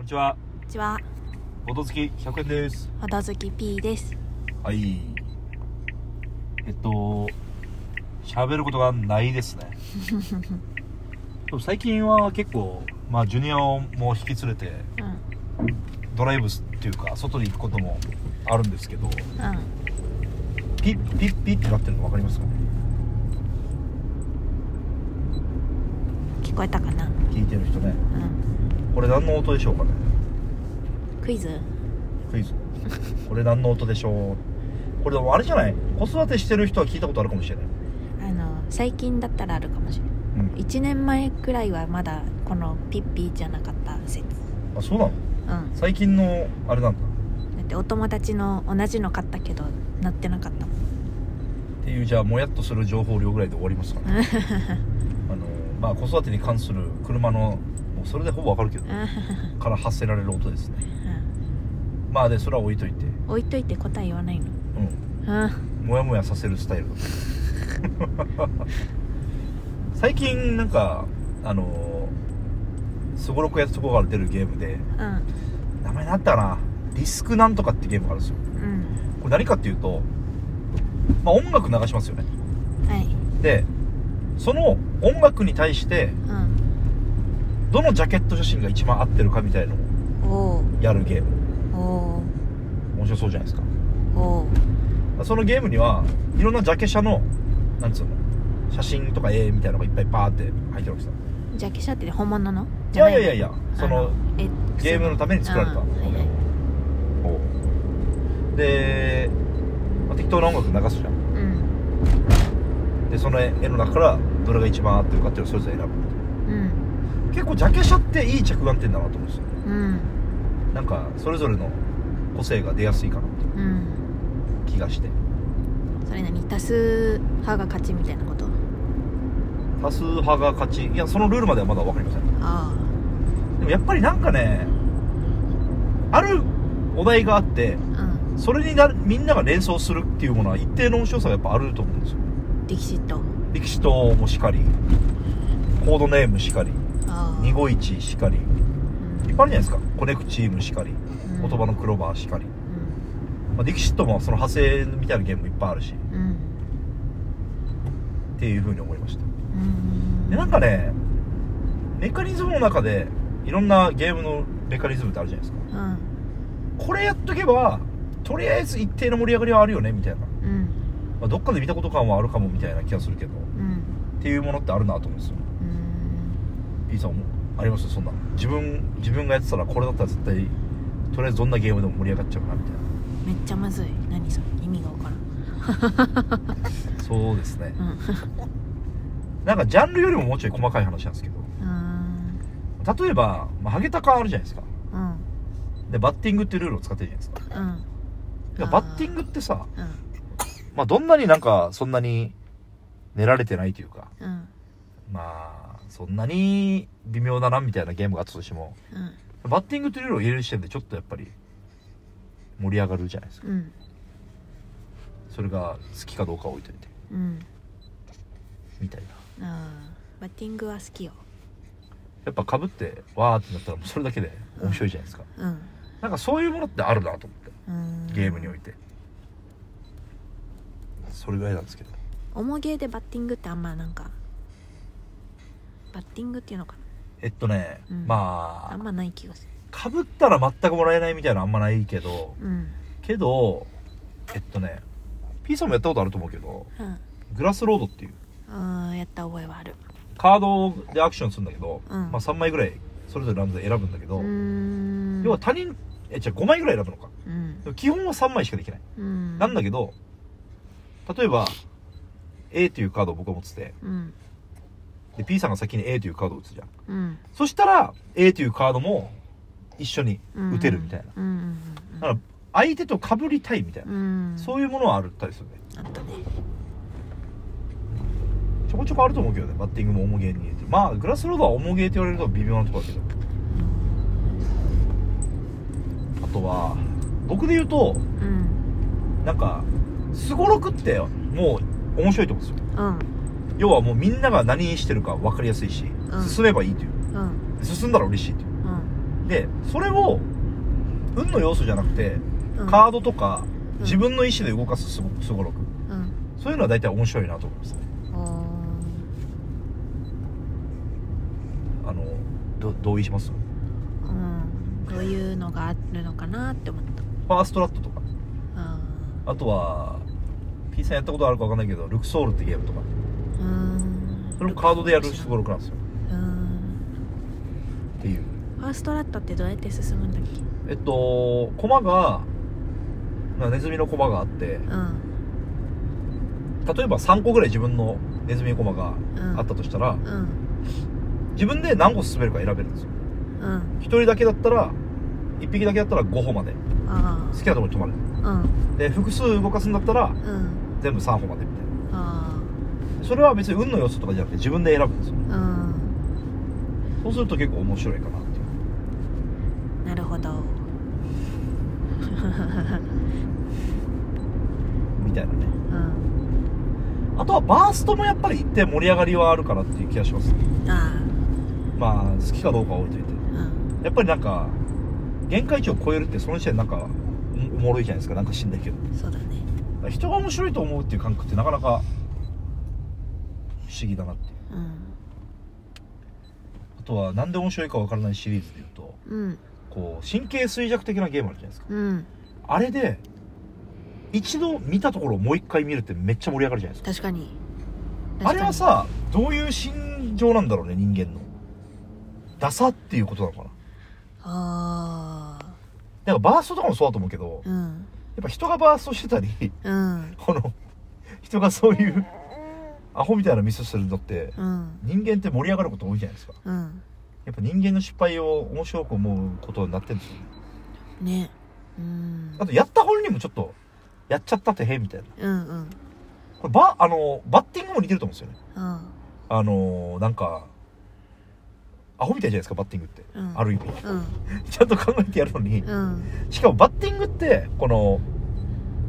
こんにちは。こんにちは、ボト付き100円です。ほど好き P です。はい。えっと、喋ることがないですね。でも最近は結構、まあ、ジュニアをもう引き連れて、うん、ドライブっていうか、外に行くこともあるんですけど、うん、ピッピッピッってなってるの分かりますかね？聞こえたかな？聞いてる人ね。うん、これ何の音でしょうかね？クイズ？クイズ。これ何の音でしょう？これでもあれじゃない？子育てしてる人は聞いたことあるかもしれない。あの、最近だったらあるかもしれない。うん。1年前くらいはまだこのピッピーじゃなかった説。あ、そうなの？うん。最近の、あれなんだ。だってお友達の同じの買ったけど、なってなかったもん。っていうじゃあもやっとする情報量ぐらいで終わりますかね あのまあ子育てに関する車のそれでほぼわかるけど から発せられる音ですねまあでそれは置いといて置いといて答え言わないの？うんうん。もやもやさせるスタイル 最近なんかあのすごろくやつとこから出るゲームでうん。名前なったかな？ディスクなんとかってゲームがあるんですようん。これ何かっていうとまあ音楽流しますよねはい。でその音楽に対してうん。どのジャケット写真が一番合ってるかみたいのを。やるゲーム。面白そうじゃないですか。そのゲームにはいろんなジャケ写のなんつうの写真とか絵みたいなのがいっぱいバーって入ってるわけさ。ジャケ写って本物の？いやいやいやいやそあのえゲームのために作られた。あーはいはい。で、まあ適当な音楽流すじゃん。うん。でその絵の中からどれが一番合ってるかっていうのをそれぞれ選ぶ。うん結構ジャケ写っていい着眼点だなと思うんですよ。うん。なんかそれぞれの個性が出やすいかなって気がして。それ何多数派が勝ちみたいなこと？多数派が勝ち。いやそのルールまではまだ分かりません。あでもやっぱりなんかねあるお題があってあうん。それになるみんなが連想するっていうものは一定の面白さがやっぱあると思うんですよ。力士と。力士ともしかりコードネームしかりああニゴイチしかり。うん。いっぱいあるじゃないですか。コネクチームしかり。うん。言葉のクローバーしかり、うん。まあ、ディキシットもその派生みたいなゲームもいっぱいあるし。うんっていうふうに思いました。うん。でなんかねメカニズムの中でいろんなゲームのメカニズムってあるじゃないですか。うん。これやっとけばとりあえず一定の盛り上がりはあるよねみたいな、うん。まあ、どっかで見たこと感はあるかもみたいな気がするけど。うん。っていうものってあるなと思うんですようん P さんもあります？そんな。自分自分がやってたらこれだったら絶対とりあえずどんなゲームでも盛り上がっちゃうなみたいな。めっちゃむずい。何それ？意味がわからん。そうですね。うん。なんかジャンルよりももうちょい細かい話なんですけど。うん。例えば、まあ、ハゲタカあるじゃないですか。うん。でバッティングっていうルールを使ってるじゃないですか。うん。バッティングってさうん。まあどんなになんかそんなに練られてないというか。うん。まあそんなに微妙だなみたいなゲームがあったとしてもうん。バッティングっていうルールを入れる時点でちょっとやっぱり盛り上がるじゃないですか。うん。それが好きかどうかは置いといて。うん。みたいな。バッティングは好きよ。やっぱかぶってわーってなったらそれだけで面白いじゃないですか、うん。なんかそういうものってあるなと思って。うん。ゲームにおいて。それぐらいなんですけど。重ゲーでバッティングってあんまなんかバッティングっていうのかえっとね、うん。まあなあんまない気がする。かぶったら全くもらえないみたいなのあんまないけどうん。けどえっとね P さんもやったことあると思うけどうん。グラスロードっていう。あーやった覚えはある。カードでアクションするんだけど、うん。まあ3枚ぐらいそれぞれランドで選ぶんだけど、うーん。要は他人えじゃ5枚ぐらい選ぶのか。うん。でも基本は3枚しかできない、うん。なんだけど例えば A というカードを僕が持っててうんで P さんが先に A というカードを打つじゃん。うん。そしたら A というカードも一緒に打てるみたいな、だから相手と被りたいみたいな、うん。そういうものはあったりするね。あったね。ちょこちょこあると思うけどね。バッティングも重ゲーに入れて。まあグラスロードは重ゲーって言われると微妙なところだけど。あとは僕で言うとうん。なんかすごろくってもう面白いと思うんですよ。うん要はもうみんなが何してるか分かりやすいし、うん。進めばいいという。うん。進んだら嬉しいという。うん。でそれを運の要素じゃなくて、うん。カードとかうん。自分の意思で動かすすごすごろく。うん。そういうのは大体面白いなと思いますね。おあのど同意します？ーうん。どういうのがあるのかなって思った。ファーストラットとか。ああとは P さんやったことあるか分かんないけどルクソールってゲームとかそれもカードでやるすごろくなんですよ。うん。っていう。ファーストラットってどうやって進むんだっけ？えっと駒がまあネズミの駒があって。うん。例えば3個ぐらい自分のネズミの駒がうん。あったとしたら、うん。自分で何個進めるか選べるんですよ。うん。1人だけだったら1匹だけだったら5歩まで。あ好きなところに止まる。で複数動かすんだったらうん。全部3歩までみたいそれは別に運の要素とかじゃなくて自分で選ぶんですよ。あうん。そうすると結構面白いかなっていう。なるほど。みたいなね。うん。あとはバーストもやっぱり一定盛り上がりはあるかなっていう気がします。あまあ好きかどうかは置いといて。あうん。やっぱりなんか限界値を超えるってその時点でなんかおおもろいじゃないですか。なんか死んだけどそうだね。人が面白いと思うっていう感覚ってなかなか不思議だなっていう。うん。あとはなんで面白いかわからないシリーズでいうとうん。こう神経衰弱的なゲームあるじゃないですか。うん。あれで一度見たところをもう一回見るってめっちゃ盛り上がるじゃないですか。確かに。あれはさどういう心情なんだろうね人間の。ダサっていうことなのかな。ああなんかバーストとかもそうだと思うけどやっうんぱ人がバーストしてたりうん。この人がそういうアホみたいなミスするのってうん。人間って盛り上がること多いじゃないですか。うん。やっぱ人間の失敗を面白く思うことになってるんですよ。ね。ねうん。あとやった本人もちょっとやっちゃったってへみたいな。うんうん。これバあのバッティングも似てると思うんですよね。うん。あのなんかアホみたいじゃないですかバッティングって、うん。ある意味。うん。ちゃんと考えてやるのに、うん。しかもバッティングってこの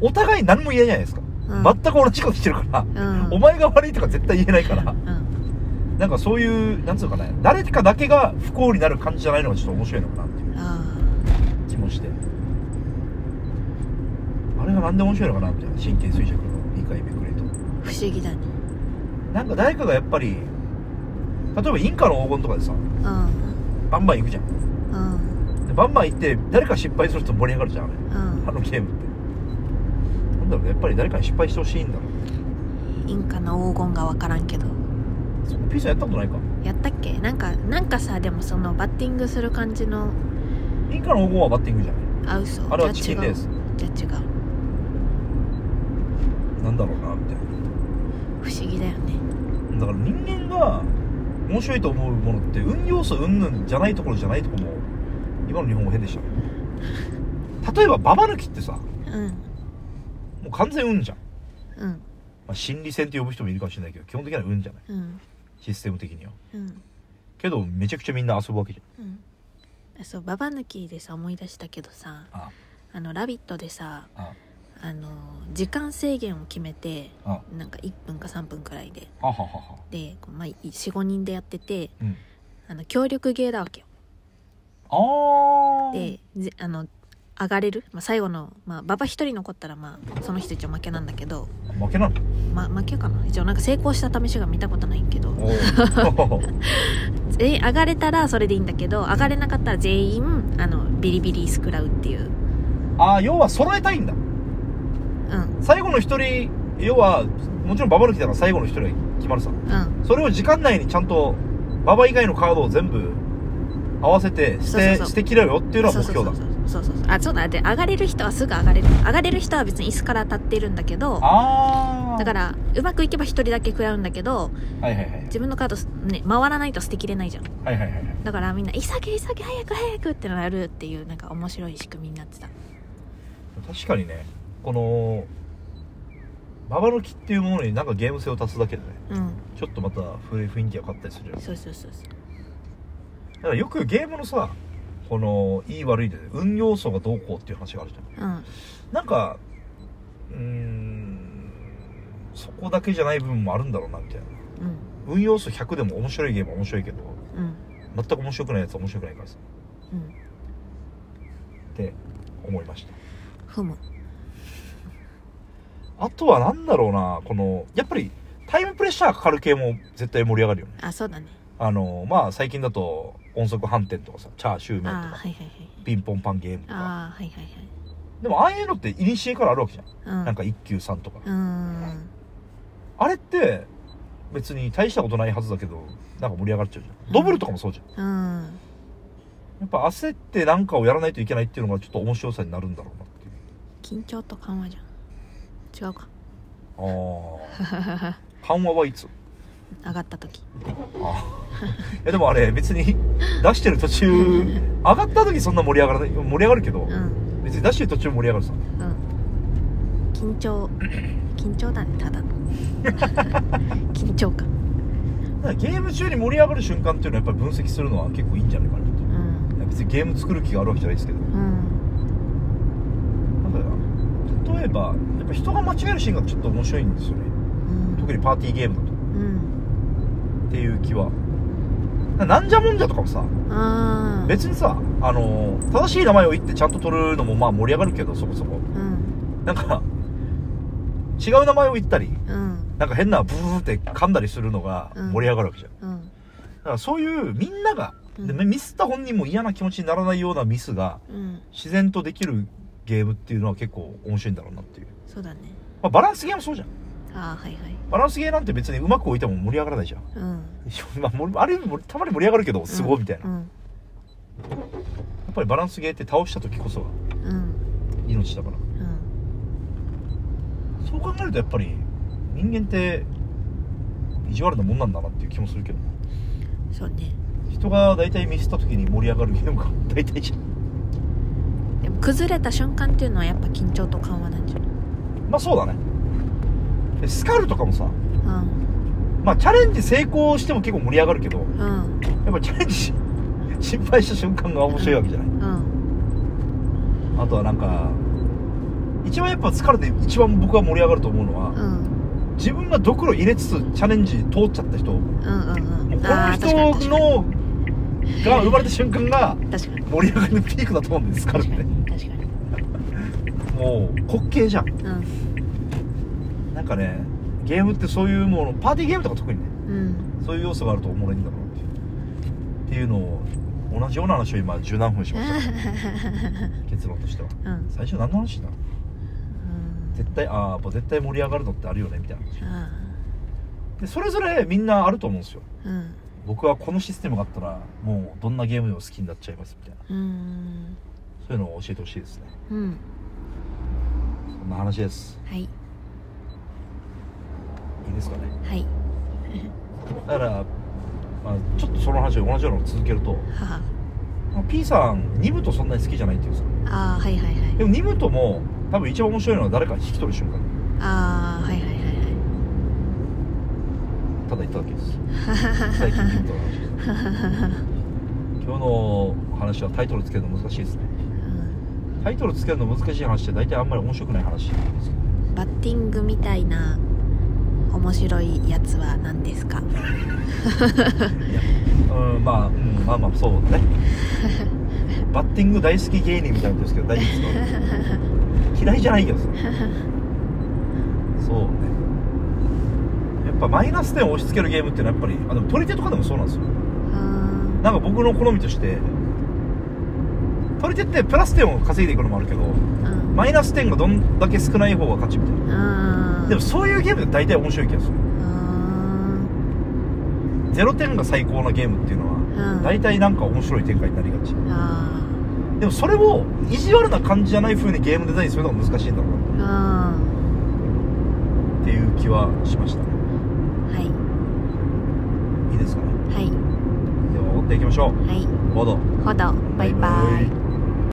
お互い何も言えないじゃないですか、うん。全く同じことしてるから、うん。お前が悪いとか絶対言えないから。うん。なんかそういうなんつうのかね誰かだけが不幸になる感じじゃないのがちょっと面白いのかなっていう。あ気もして。あれがなんで面白いのかなみたいな神経衰弱の2回目くれと。あ不思議だね。なんか誰かがやっぱり例えばインカの黄金とかでさうん。バンバン行くじゃん。うん。でバンバン行って誰か失敗すると盛り上がるじゃんうん。あのゲームってなんだろうね。やっぱり誰かに失敗してほしいんだろうインカの黄金が分からんけど。そのピースやったことないか。やったっけ？なんかなんかさでもそのバッティングする感じの。インカの黄金はバッティングじゃない。あ嘘。あれはチキンレースじゃあ違う。なんだろうなみたい不思議だよね。なだから人間が面白いと思うものって運要素云々じゃないところじゃないところも今の日本語変でした。ね 例えばババ抜きってさもうん。う完全運じゃん、うん。まあ、心理戦って呼ぶ人もいるかもしれないけど基本的には運じゃない。うん。システム的には。うん。けどめちゃくちゃみんな遊ぶわけじうん。あそうババ抜きでさ思い出したけどさゃんあ。あの「ラビット!」でさああ。の時間制限を決めてあなんか1分か3分くらいで。で、まあ、45人でやっててうん。あの協力ゲーだわけよ。ああでぜあの上がれる、まあ、最後の、まあ、馬場一人残ったら、まあ、その人一応負けなんだけど、負けなの？まあ、負けかな？一応なんか成功した試しが見たことないけど。全員 上がれたらそれでいいんだけど上がれなかったら全員あのビリビリ食らうっていう。ああ要は揃えたいんだ。うん。最後の一人要はもちろんババ抜きだから最後の一人が決まるさ。うん。それを時間内にちゃんとババ以外のカードを全部合わせて捨てそうそうそう。捨てきれろよっていうのは目標だ。そうそうそうそうそうあそうだ。で上がれる人はすぐ上がれる。上がれる人は別に椅子から立っているんだけどああだからうまくいけば一人だけ食らうんだけどはいはいはい。自分のカードすね回らないと捨てきれないじゃん。はいはいはいはい。だからみんな「急げ急げ早く早く」ってのをやるっていうなんか面白い仕組みになってた。確かにねこのババ抜きっていうものになんかゲーム性を足すだけでねうん。ちょっとまた雰囲気が変わったりするよねそうそうそうそう。だからよくゲームのさこのいい悪いで運要素がどうこうっていう話があるじゃん。うん。なんかうーんそこだけじゃない部分もあるんだろうなみたいな。うん。運要素100でも面白いゲームは面白いけどうん。全く面白くないやつは面白くないからさ。うん。って思いました。ふむ。あとはなんだろうなこのやっぱりタイムプレッシャーかかる系も絶対盛り上がるよね。あそうだね。あのまあ最近だと音速反転とかさチャーシューメンとかあはいはいはい。ピンポンパンゲームとか。あはいはいはい。でもああいうのってイニシエからあるわけじゃん、うん。なんか一級さんとか。あれって別に大したことないはずだけどなんか盛り上がっちゃうじゃん。ドブルとかもそうじゃん。うん。やっぱ焦って何かをやらないといけないっていうのがちょっと面白さになるんだろうなっていう。緊張と緩和じゃん。違うか。ああ 緩和はいつ？上がった時。あ。いやでもあれ別に出してる途中 上がった時そんな盛り上がらない盛り上がるけどうん。別に出してる途中盛り上がるさ。うん。緊張。緊張だねただの。緊張感。ゲーム中に盛り上がる瞬間っていうのはやっぱり分析するのは結構いいんじゃないかなと。うん。別にゲーム作る気があるわけじゃないですけど。うん。なんか例えばやっぱ人が間違えるシーンがちょっと面白いんですよね。うん。特にパーティーゲームだと。うんっていう気は。なんじゃもんじゃとかもさ。別にさあの正しい名前を言ってちゃんと取るのもまあ盛り上がるけどそこそこうん。なんか違う名前を言ったりうん。なんか変なブーって噛んだりするのが盛り上がるわけじゃん、うん。だからそういうみんなが、うん。でミスった本人も嫌な気持ちにならないようなミスがうん。自然とできるゲームっていうのは結構面白いんだろうなっていう、そうだね。まあ、バランスゲーもそうじゃんああはいはい。バランスゲーなんて別にうまく置いても盛り上がらないじゃん。うん。まあ、ある意味たまに盛り上がるけどすごいみたいな、やうん。っぱりバランスゲーって倒した時こそがうん。命だから。うん。そう考えるとやっぱり人間って意地悪なもんなんだなっていう気もするけど。そうね。人が大体ミスった時に盛り上がるゲームが大体じゃん。でも崩れた瞬間っていうのはやっぱ緊張と緩和なんじゃない？まあそうだね。でスカルとかもさうん。まあチャレンジ成功しても結構盛り上がるけどうん。やっぱチャレンジし 失敗した瞬間が面白いわけじゃない。うん。あとはなんか一番やっぱ疲れて一番僕が盛り上がると思うのは、うん。自分がドクロ入れつつチャレンジ通っちゃった人。もううんうんうん。この人のが生まれた瞬間が盛り上がりのピークだと思うんですからねに確かに。もう滑稽じゃん。うんなんかねゲームってそういうものパーティーゲームとか特にねうん。そういう要素があるとおもろいんだろうなっていう。っていうのを同じような話を今十何分しました。結論としては。うん。最初何の話だ？うん。絶対ああ絶対盛り上がるのってあるよねみたいなあでそれぞれみんなあると思うんですよ。僕はこのシステムがあったらもうどんなゲームでも好きになっちゃいますみたいな。うん。そういうのを教えてほしいですね。うん。そんな話です。はいいいですかね。はい。だから、まあ、ちょっとその話を同じようなのを続けるとはまあ P さんニムトそんなに好きじゃないっていうんですよ。ああはいはいはい。でもニムトも多分一番面白いのは誰か引き取る瞬間。ああはいはいはいただ言っただけです。最近ニムトの話です。今日の話はタイトルつけるの難しいですね。タイトルつけるの難しい話って大体あんまり面白くない話ですけどうんバッティングみたいな面白いやつは何ですか？うんまあ、うん、まあまあそうね。バッティング大好き芸人みたいなんですけど大丈夫です。か嫌いじゃないよそうね。やっぱマイナス点を押し付けるゲームっていうのはやっぱりあでも取り手とかでもそうなんですよ。うんなんか僕の好みとして取り手ってプラス点を稼いでいくのもあるけどうん。マイナス点がどんだけ少ない方が勝ちみたいな。うんでもそういうゲームって大体面白い気がする。うん0点が最高なゲームっていうのはうん。大体なんか面白い展開になりがち。あでもそれを意地悪な感じじゃない風にゲームデザインするのが難しいんだろうな。あっていう気はしましたね。うんはい。いいですかね。はい。では追っていきましょう。はい。ボード。ほどバイバイ